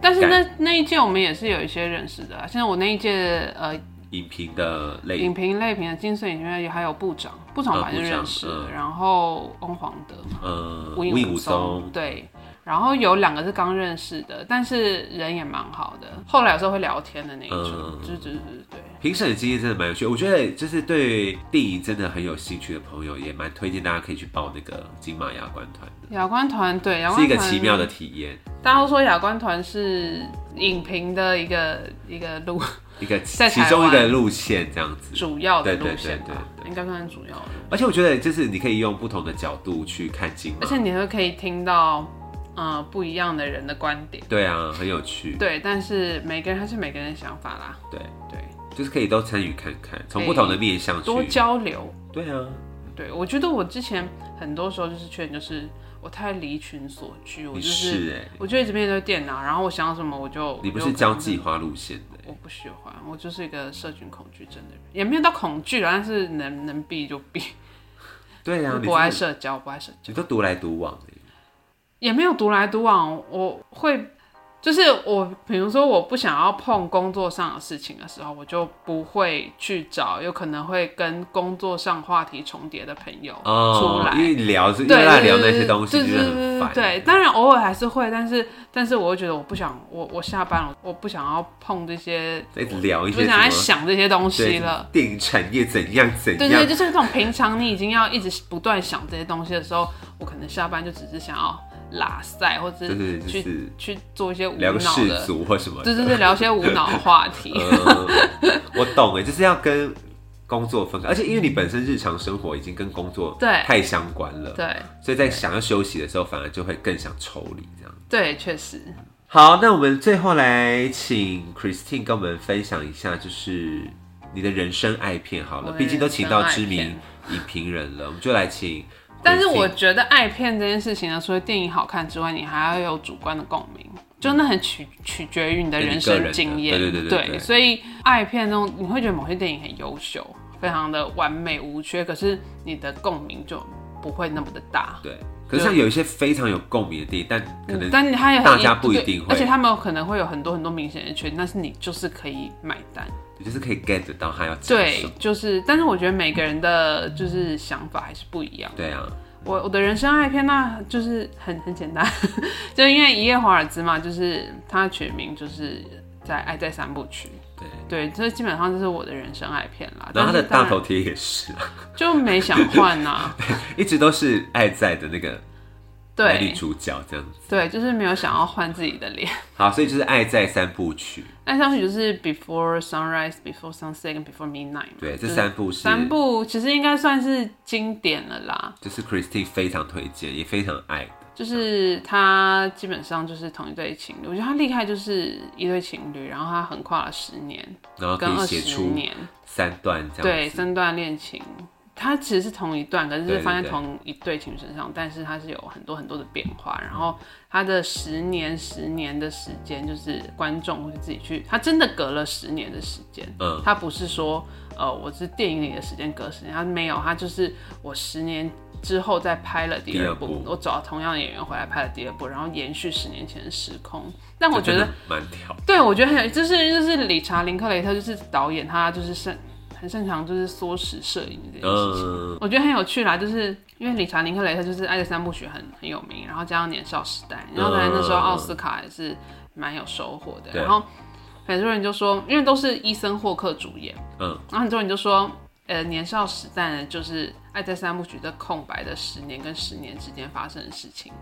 但是那那一届我们也是有一些认识的，现在我那一届呃，影评的类，影评类评的金色影院也还有部长，部长反正认识，然后翁黄德嘛，嗯，吴影武松，对。然后有两个是刚认识的，但是人也蛮好的。后来有时候会聊天的那一种，就是就是对。评审的经验真的蛮有趣，我觉得就是对电影真的很有兴趣的朋友，也蛮推荐大家可以去报那个金马亚观团的。亚观团对，是一个奇妙的体验。大家都说亚观团是影评的一个一个路，一个 其中一个路线这样子，主要的路线对对，应该算是主要的。而且我觉得就是你可以用不同的角度去看金马，而且你会可以听到。嗯，不一样的人的观点，对啊，很有趣。对，但是每个人还是每个人的想法啦。对对，就是可以都参与看看，从不同的面向多交流。对啊，对，我觉得我之前很多时候就是缺点，就是我太离群所居，我你就是哎、我就一直面对电脑，然后我想什么我就你不是交际花路线的、我不喜欢，我就是一个社群恐惧症的人，也没有到恐惧啦，但是能能避就避，对呀、啊，不爱社交，不爱社交，你都独来独往的、也没有独来独往，我会。就是我，比如说我不想要碰工作上的事情的时候，我就不会去找有可能会跟工作上话题重叠的朋友出来。哦因为聊是因对为在聊那些东西，对对就是很烦。对对，当然偶尔还是会，但是但是我会觉得我不想，我我下班了，我不想要碰这些，一直聊一不想来些什么想这些东西对了。电影产业怎样怎样对对，，就是这种平常你已经要一直不断想这些东西的时候，我可能下班就只是想要拉塞，或者对对对，去、就是去做一些无聊个世脑的，俗或什么的。对对对，聊一些无脑的话题。呃，我懂哎，就是要跟工作分开，而且因为你本身日常生活已经跟工作对太相关了，对所以在想要休息的时候，反而就会更想抽离这样。对，确实。好，那我们最后来请 Christine 跟我们分享一下，就是你的人生爱片好了，毕竟都请到知名影评人了，我们就来请。但是我觉得爱片这件事情呢，除了电影好看之外，你还要有主观的共鸣，就那很取取决于你的人生经验。对对对所以爱片中你会觉得某些电影很优秀，非常的完美无缺，可是你的共鸣就不会那么的大。对，可是像有一些非常有共鸣的电影，但可能嗯但它也很大家不一定会而且他们可能会有很多很多明显的缺点，但是你就是可以买单。你就是可以 get 到他要讲什对么。，就是，但是我觉得每个人的就是想法还是不一样。对啊，我我的人生爱片，那就是很很简单，就因为一夜华尔兹嘛，就是它取名就是在《爱在三部曲》。对。对，这基本上就是我的人生爱片啦。然后他的但是当然大头贴也是啊，就没想换 呐、一直都是爱在的那个男女对主角这样子。对，就是没有想要换自己的脸。好，所以就是爱在三部曲，那上去就是 Before Sunrise、Before Sunset 跟 Before Midnight 嘛。对，这三部是三部其实应该算是经典了啦。就是 Christine 非常推荐，也非常爱的。就是他基本上就是同一对情侣，我觉得他厉害就是一对情侣，然后他横跨了十年然后跟二十年，三段这样子。对三段恋情，它其实是同一段，可是对对是发生同一对情侣身上，但是它是有很多很多的变化。然后它的十年十年的时间，就是观众会自己去，它真的隔了十年的时间。嗯，它不是说呃我是电影里的时间隔十年，它没有，它就是我十年之后再拍了第二部，二部我找同样的演员回来拍了第二部，然后延续十年前的时空。但我觉得蛮挑。对，我觉得很有，就是就是理查林克雷特就是导演，他就是擅很擅长就是缩时摄影这件事情。嗯，我觉得很有趣啦，就是因为理查林克雷特就是《爱的三部曲很》很有名，然后加上《年少时代》，然后在那时候奥斯卡也是蛮有收获的。对然后很多人就说，因为都是伊森霍克主演，嗯，然后很多人就说，呃，《年少时代》呢就是《爱在三部曲》的空白的十年跟十年之间发生的事情。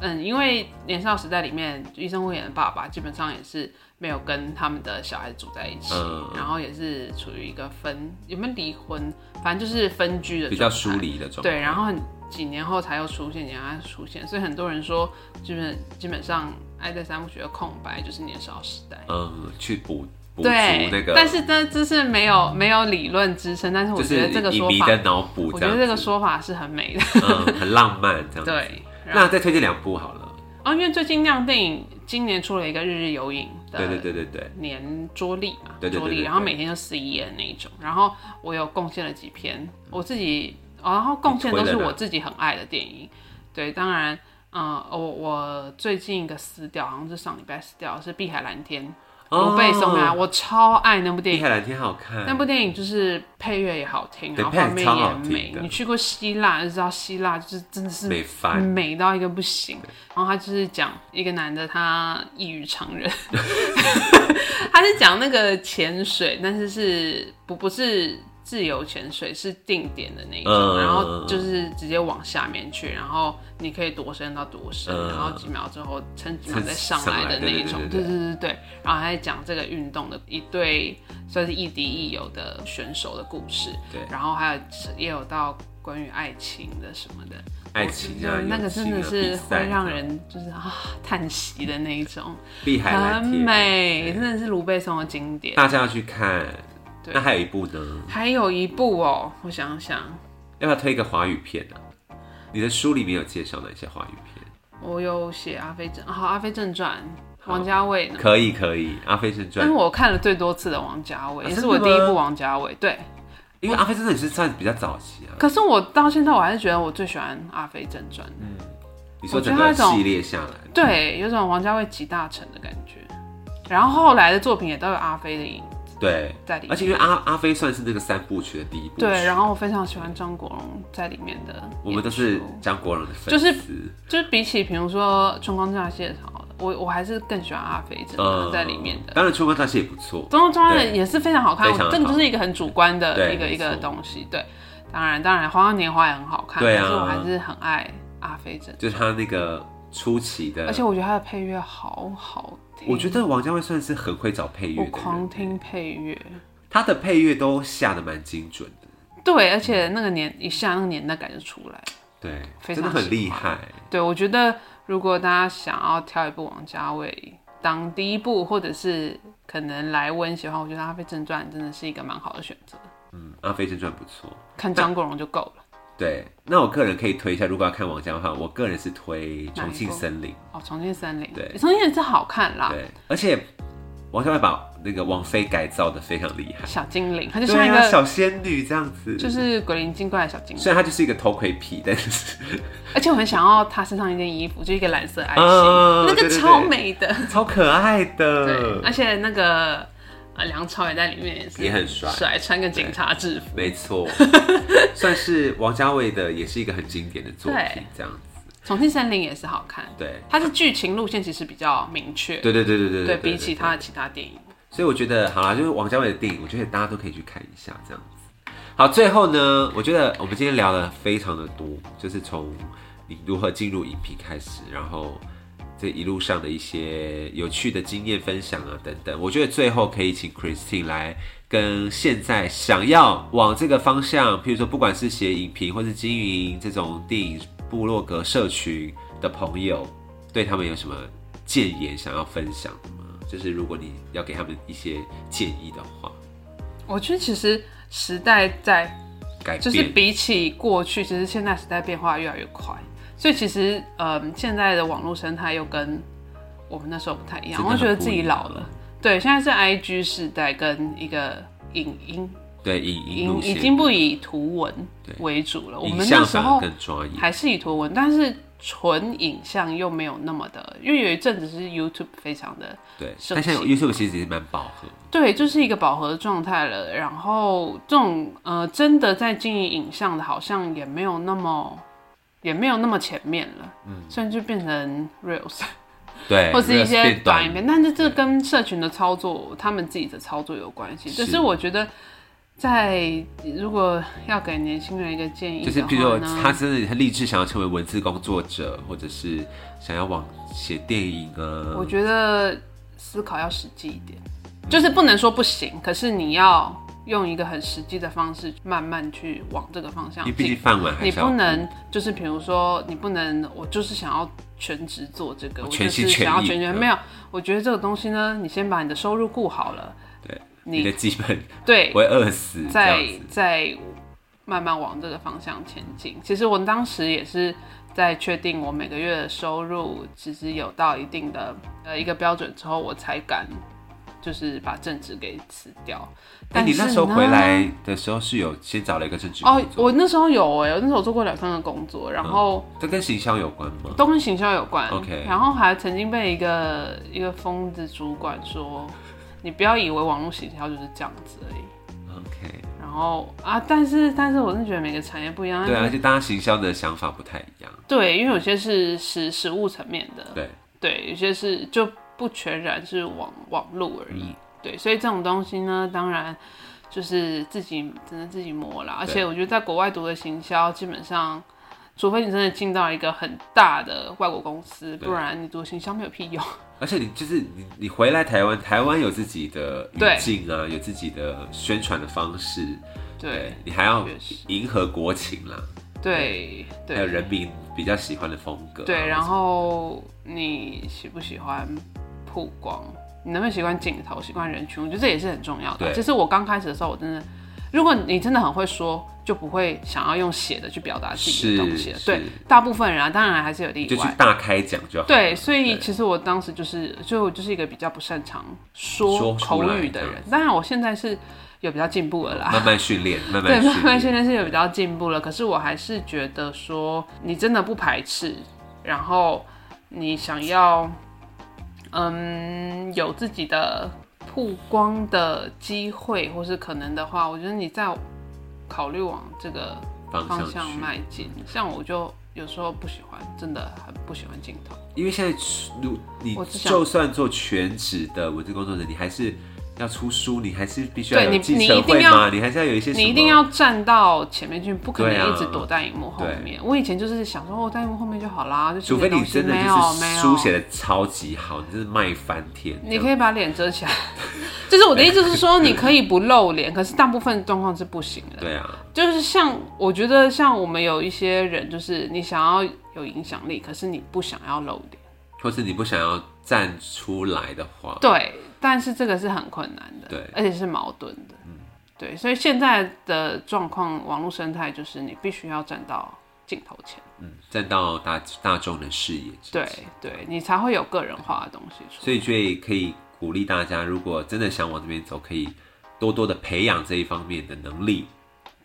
嗯因为《年少时代》里面医生会演的爸爸基本上也是没有跟他们的小孩子住在一起，嗯然后也是处于一个分有没有离婚，反正就是分居的比较疏离的状态。对，然后很几年后才又出现，几年后才出现，所以很多人说，基本基本上《爱在三部曲》的空白就是年少时代。嗯，去补补那个，但是这这是没有没有理论支撑，但是我就是觉得这个说法，的脑补我觉得这个说法是很美的。嗯很浪漫这样子。对，那再推荐两部好了。哦，因为最近亮电影今年出了一个《日日有影》的，对对对对对，年桌历嘛，桌历，然后每天就撕一页那一种，然后我有贡献了几篇我自己，哦然后贡献都是我自己很爱的电影，对，当然，嗯、我我最近一个撕掉，好像是上礼拜撕掉，是《碧海蓝天》，卢贝松啊，我超爱那部电影。碧海蓝天好看，那部电影就是配乐也好听，对然后画面也美。你去过希腊就知道，希腊就是真的是美翻，美到一个不行。然后他就是讲一个男的，他异于常人，他是讲那个潜水，但是是不不是自由潜水，是定点的那一种，嗯然后就是直接往下面去，然后你可以多深到多深，嗯然后几秒之后撑几秒再上来的那一种，对对对对对对对对。然后还在讲这个运动的一对算是亦敌亦友的选手的故事，对然后还有也有到关于爱情的什么的。爱情啊，那个真的是会让啊人就是啊叹息的那一种，碧海蓝很美，真的是卢贝松的经典。大家要去看。对那还有一部呢，还有一部哦，我想想，要不要推一个华语片啊？你的书里面有介绍哪些华语片？我有写《阿飞正》，好，《阿飞正传》，王家卫呢？可以可以，《阿飞正传但是》我看了最多次的王家卫，啊也是我第一部王家卫。对，因为《阿飞正传》也是算比较早期啊。可是我到现在我还是觉得我最喜欢《阿飞正传》。你说整个系列下来，对，有种王家卫集大成的感觉。然后后来的作品也都有阿飞的影对，在里面。而且因为阿阿飞算是那个三部曲的第一部曲，对，然后我非常喜欢张国荣在里面的，我们都是张国荣的粉就是丝，就是比起比如说《春光乍泄》好了，我我还是更喜欢阿飞真的在里面的。当然《春光乍泄》也不错，春光乍泄也是非常好看，好。这个就是一个很主观的一个一个错。东西。对，当然当然，《花样年华》也很好看，对啊。可是我还是很爱阿飞真，就是他那个出奇的，而且我觉得他的配乐好好听，我觉得王家卫算是很会找配乐我人，狂听配乐。他的配乐都下的蛮精准的，对，而且那个年一下那个年代感就出来。对，非真的很厉害。对，我觉得如果大家想要挑一部王家卫当第一部，或者是可能来温习的话，我觉得《阿飞正传》真的是一个蛮好的选择。嗯，《阿飞正传》不错。看张国荣就够了。对，那我个人可以推一下，如果要看王家的话，我个人是推《重庆森林》。哦，《重庆森林》对。重庆森林》是好看啦，对，而且王家卫把那个王菲改造的非常厉害，小精灵，她就像一个小仙女这样子，就是鬼灵精怪的小精灵，虽然她就是一个头盔皮，但是而且我很想要她身上一件衣服，就一个蓝色爱心，啊那个超美的。超可爱对，而。且那个呃梁朝伟在里面也是也很帅帅，穿个警察制服。没错，算是王家卫的，也是一个很经典的作品，这样子。重庆森林也是好看，对，它是剧情路线其实比较明确，对对对对对对比起他的其他电影。所以我觉得好啦，就是王家卫的电影，我觉得大家都可以去看一下这样子。好，最后呢，我觉得我们今天聊了非常的多，就是从你如何进入影评开始，然后这一路上的一些有趣的经验分享啊等等。我觉得最后可以请 Christine 来跟现在想要往这个方向，譬如说不管是写影评或是经营这种电影部落格社群的朋友，对他们有什么建言想要分享的吗？就是如果你要给他们一些建议的话，我觉得其实时代在，改变就是比起过去，其实现在时代变化越来越快，所以其实嗯，现在的网络生态又跟我们那时候不太一样，我觉得自己老了。对，现在是 I G 时代跟一个影音。对影音已经不以图文对。为主了，我影们那时候还是以图文，但是纯影像又没有那么的，因为有一阵子是 YouTube 非常的对，盛但现在 YouTube 其实也蛮饱和，对，就是一个饱和的状态了。然后这种呃，真的在经营影像的，好像也没有那么，也没有那么前面了。嗯，所以就变成 reels 对，或是一些短影片，但是这跟社群的操作，他们自己的操作有关系。只是是我觉得，在如果要给年轻人一个建议就是的譬如说他真的很立志想要成为文字工作者，或者是想要往写电影啊，我觉得思考要实际一点，就是不能说不行，可是你要用一个很实际的方式，慢慢去往这个方向因为毕竟进。饭碗还你不能就是比如说，你不能我就是想要全职做这个，我全就是想要心全意嗯全没有。我觉得这个东西呢，你先把你的收入顾好了，对你你的基本 对不，会饿死，再再慢慢往这个方向前进。其实我当时也是在确定我每个月的收入其实有到一定的呃一个标准之后，我才敢就是把正职给辞掉。那你那时候回来的时候是有先找了一个正职哦我那时候有哎、我那时候做过两三个工作，然后这跟行销有关吗？都跟行销有关。OK 然后还曾经被一个一个疯子主管说，你不要以为网络行销就是这样子而已。OK，然后啊，但是但是我是觉得每个产业不一样。对啊，而且大家行销的想法不太一样，对，因为有些是实实物层面的，对，对，有些是就不全然是网网路而已。嗯对，所以这种东西呢，当然就是自己只能自己磨啦。而且我觉得在国外读的行销，基本上，除非你真的进到一个很大的外国公司，不然你读行销没有屁用。而且你就是你，你回来台湾，台湾有自己的语对境啊，有自己的宣传的方式，对你还要迎合国情啦，对对，还有人民比较喜欢的风格啊、对，然后你喜不喜欢曝光？你能不能习惯镜头、习惯人群？我觉得这也是很重要的。对其实我刚开始的时候，我真的如果你真的很会说，就不会想要用写的去表达自己的东西了。对，大部分人啊，当然还是有例就去外。大开讲就好。对，所以其实我当时就是，就我就是一个比较不擅长说口语的人。当然，我现在是有比较进步了啦。慢慢训练，慢慢 对，慢慢训练。是有比较进步了，可是我还是觉得说，你真的不排斥，然后你想要，嗯，有自己的曝光的机会或是可能的话，我觉得你在考虑往这个方向迈进。像我就有时候不喜欢，真的很不喜欢镜头。因为现在如你就算做全职的文字工作者，你还是要出书，你还是必须要对你有记者你一定要会嘛，你还是要有一些你一定要站到前面去，不可能一直躲在荧幕后面。我以前就是想说，哦在荧幕后面就好啦，就除非你真的没有就是没有。书写的超级好，你就是卖翻天。你可以把脸遮起来，就是我的意思是说，你可以不露脸，可是大部分状况是不行的。对啊，就是像我觉得，像我们有一些人，就是你想要有影响力，可是你不想要露脸，或是你不想要站出来的话，对，但是这个是很困难的，对。而且是矛盾的，嗯。对，所以现在的状况，网络生态就是你必须要站到镜头前，嗯，站到大大众的视野之对前，对，你才会有个人化的东西出来。所以所以可以鼓励大家，如果真的想往这边走，可以多多的培养这一方面的能力，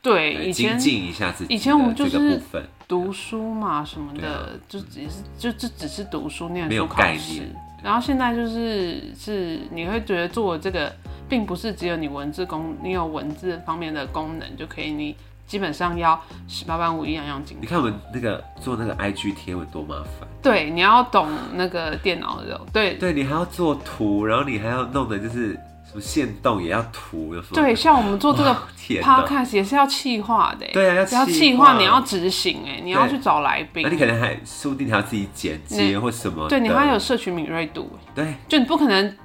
对，对，以前精进一下自己以前我们就这个是部分。读书嘛什么的，就只是就就只是读书念没有书考试。概念，然后现在就是是你会觉得做这个，并不是只有你文字功，你有文字方面的功能就可以，你基本上要十八般武艺样样精通。你看我们那个做那个 IG 贴文多麻烦，对，你要懂那个电脑的，对对你还要做图，然后你还要弄的就是什么线动也要图，有什么对，像我们做这个 podcast 也是要企划的欸，对啊要要企企划，你要执行，哎，你要去找来宾。那，你可能还说不定还要自己剪接或什么，对你还有社群敏锐度，对。就你不可能，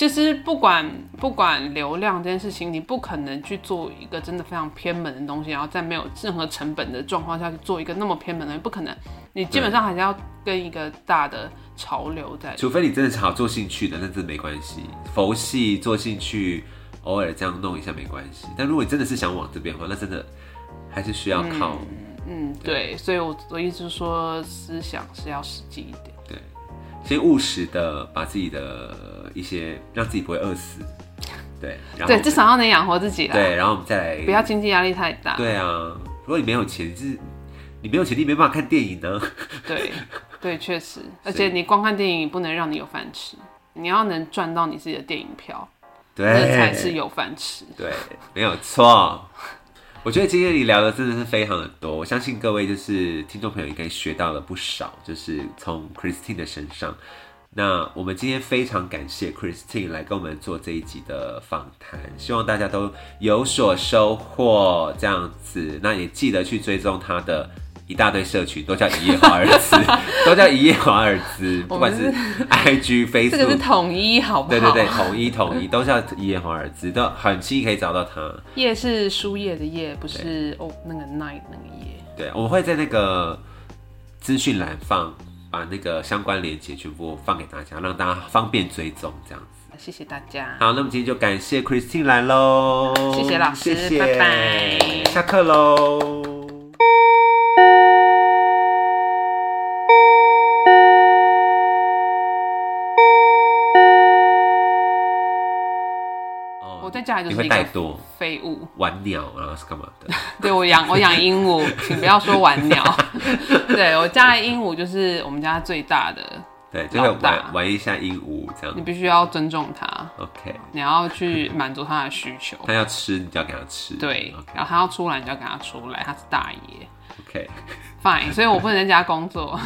其实不管不管流量这件事情，你不可能去做一个真的非常偏门的东西，然后在没有任何成本的状况下去做一个那么偏门的，不可能。你基本上还是要跟一个大的潮流在。除非你真的是好做兴趣的，那真的没关系。佛系做兴趣，偶尔这样弄一下没关系。但如果你真的是想往这边的话，那真的还是需要靠、嗯，对，所以我我意思是说，思想是要实际一点。对，先务实的把自己的一些让自己不会饿死，对，然后对，至少要能养活自己啦。对，然后我们再来不要经济压力太大。对啊，如果你没有钱，是你没有钱，你没办法看电影呢。对对，确实，而且你光看电影不能让你有饭吃，你要能赚到你自己的电影票，对，才是有饭吃。对，没有错。我觉得今天你聊的真的是非常的多，我相信各位就是听众朋友应该学到了不少，就是从 Christine 的身上。那我们今天非常感谢 Christine 来跟我们做这一集的访谈，希望大家都有所收获。这样子，那也记得去追踪她的一大堆社群，都叫一夜华尔兹，都叫一夜华尔兹，不管是 IG、这个是 Facebook。统一，好不好？对对对，统一统一都叫一夜华尔兹，都很轻易可以找到他。夜是输液的夜，不是哦那个 night 那个夜。对，我们会在那个资讯栏放，把那个相关链接全部放给大家，让大家方便追踪这样子。谢谢大家。好，那么今天就感谢 Christine 来喽，谢谢老师谢谢拜拜下课喽。在家里就是一个废物。玩鸟啊是干嘛 的？对我养我养鹦鹉，请不要说玩鸟。对我家的鹦鹉就是我们家最大的，对，就会老大玩玩一下鹦鹉这样你。必须要尊重它，OK，你要去满足它的需求。它要吃你就要给它吃。对然后它要出来，你就要给它出来，它是大爷。OK。Fine，所以我不能在家工作。